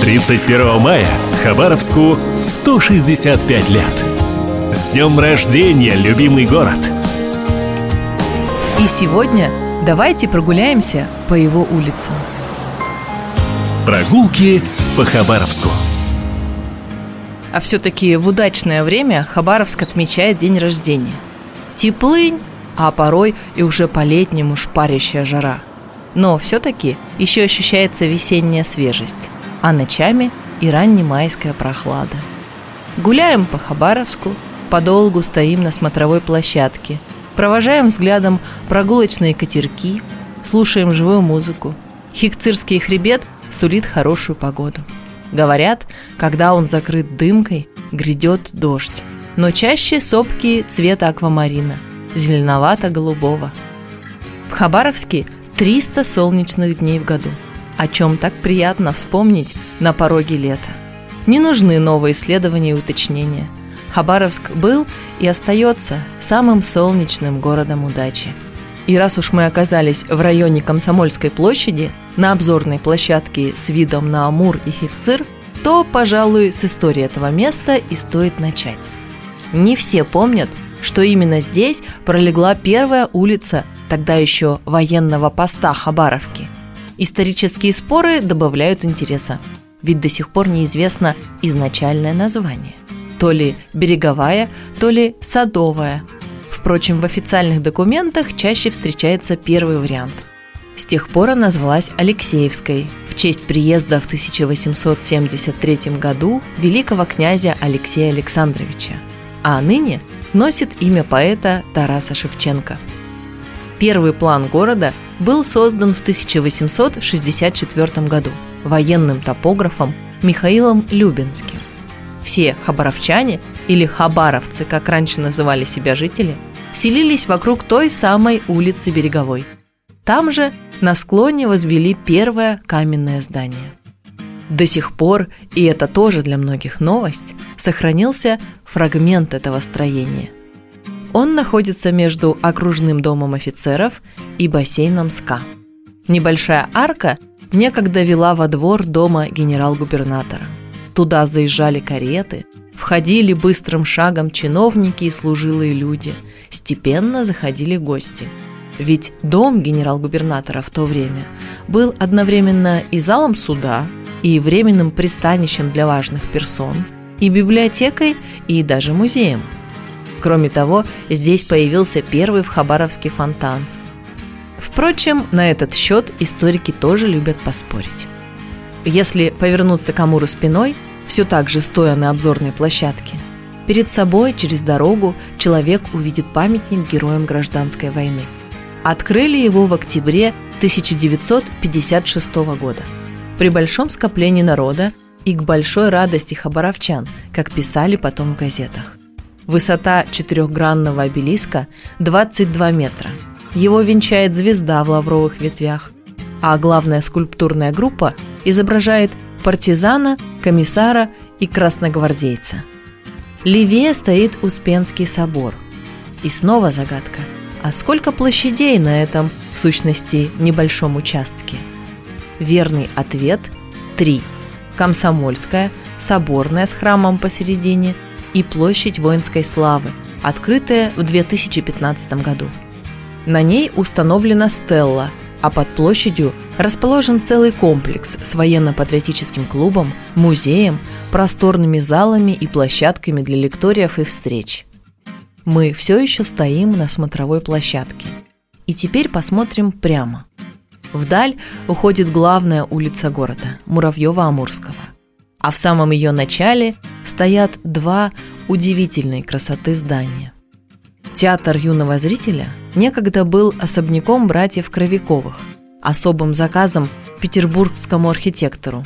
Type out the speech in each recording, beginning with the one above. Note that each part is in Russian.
31 мая Хабаровску 165 лет. С днем рождения, любимый город! И сегодня давайте прогуляемся по его улицам. Прогулки по Хабаровску. А все-таки в удачное время Хабаровск отмечает день рождения. Теплынь, а порой и уже по-летнему шпарящая жара. Но все-таки еще ощущается весенняя свежесть, а ночами и раннемайская прохлада. Гуляем по Хабаровску, подолгу стоим на смотровой площадке, провожаем взглядом прогулочные катерки, слушаем живую музыку. Хикцирский хребет сулит хорошую погоду. Говорят, когда он закрыт дымкой, грядет дождь. Но чаще сопки цвета аквамарина, зеленовато-голубого. В Хабаровске 300 солнечных дней в году, о чем так приятно вспомнить на пороге лета. Не нужны новые исследования и уточнения. Хабаровск был и остается самым солнечным городом удачи. И раз уж мы оказались в районе Комсомольской площади, на обзорной площадке с видом на Амур и Хихцир, то, пожалуй, с истории этого места и стоит начать. Не все помнят, что именно здесь пролегла первая улица тогда еще военного поста Хабаровки. Исторические споры добавляют интереса, ведь до сих пор неизвестно изначальное название. То ли береговая, то ли садовая. Впрочем, в официальных документах чаще встречается первый вариант. С тех пор она назвалась Алексеевской в честь приезда в 1873 году великого князя Алексея Александровича, а ныне носит имя поэта Тараса Шевченко – Первый план города был создан в 1864 году военным топографом Михаилом Любинским. Все хабаровчане, или хабаровцы, как раньше называли себя жители, селились вокруг той самой улицы Береговой. Там же на склоне возвели первое каменное здание. До сих пор, и это тоже для многих новость, сохранился фрагмент этого строения. Он находится между окружным домом офицеров и бассейном СКА. Небольшая арка некогда вела во двор дома генерал-губернатора. Туда заезжали кареты, входили быстрым шагом чиновники и служилые люди, степенно заходили гости. Ведь дом генерал-губернатора в то время был одновременно и залом суда, и временным пристанищем для важных персон, и библиотекой, и даже музеем – Кроме того, здесь появился первый в Хабаровске фонтан. Впрочем, на этот счет историки тоже любят поспорить. Если повернуться к Амуру спиной, все так же стоя на обзорной площадке, перед собой через дорогу человек увидит памятник героям гражданской войны. Открыли его в октябре 1956 года при большом скоплении народа и к большой радости хабаровчан, как писали потом в газетах. Высота четырехгранного обелиска 22 метра. Его венчает звезда в лавровых ветвях. А главная скульптурная группа изображает партизана, комиссара и красногвардейца. Левее стоит Успенский собор. И снова загадка. А сколько площадей на этом, в сущности, небольшом участке? Верный ответ – три. Комсомольская, соборная с храмом посередине – и площадь воинской славы, открытая в 2015 году. На ней установлена стелла, а под площадью расположен целый комплекс с военно-патриотическим клубом, музеем, просторными залами и площадками для лекториев и встреч. Мы все еще стоим на смотровой площадке. И теперь посмотрим прямо. Вдаль уходит главная улица города – Муравьева-Амурского – а в самом ее начале стоят два удивительной красоты здания. Театр юного зрителя некогда был особняком братьев Кровяковых, особым заказом петербургскому архитектору.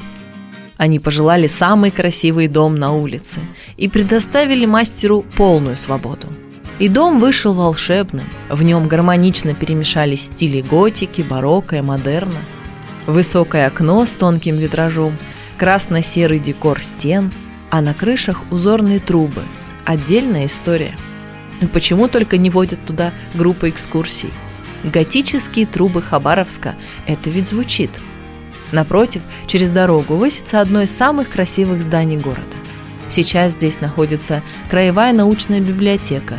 Они пожелали самый красивый дом на улице и предоставили мастеру полную свободу. И дом вышел волшебным, в нем гармонично перемешались стили готики, барокко и модерна. Высокое окно с тонким витражом – красно-серый декор стен, а на крышах узорные трубы. Отдельная история. Почему только не водят туда группы экскурсий? Готические трубы Хабаровска – это ведь звучит. Напротив, через дорогу высится одно из самых красивых зданий города. Сейчас здесь находится краевая научная библиотека.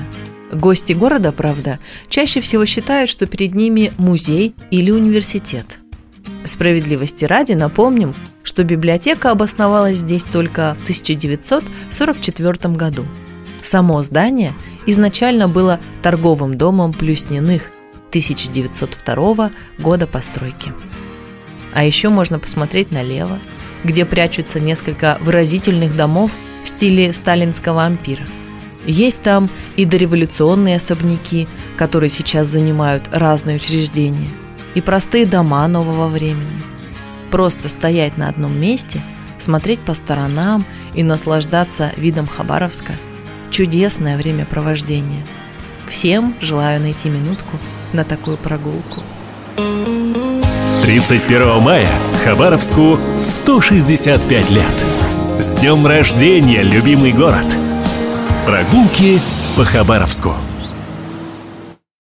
Гости города, правда, чаще всего считают, что перед ними музей или университет. Справедливости ради напомним, что библиотека обосновалась здесь только в 1944 году. Само здание изначально было торговым домом Плюсниных 1902 года постройки. А еще можно посмотреть налево, где прячутся несколько выразительных домов в стиле сталинского ампира. Есть там и дореволюционные особняки, которые сейчас занимают разные учреждения, и простые дома нового времени. Просто стоять на одном месте, смотреть по сторонам и наслаждаться видом Хабаровска – чудесное времяпровождение. Всем желаю найти минутку на такую прогулку. 31 мая Хабаровску 165 лет. С днем рождения, любимый город! Прогулки по Хабаровску.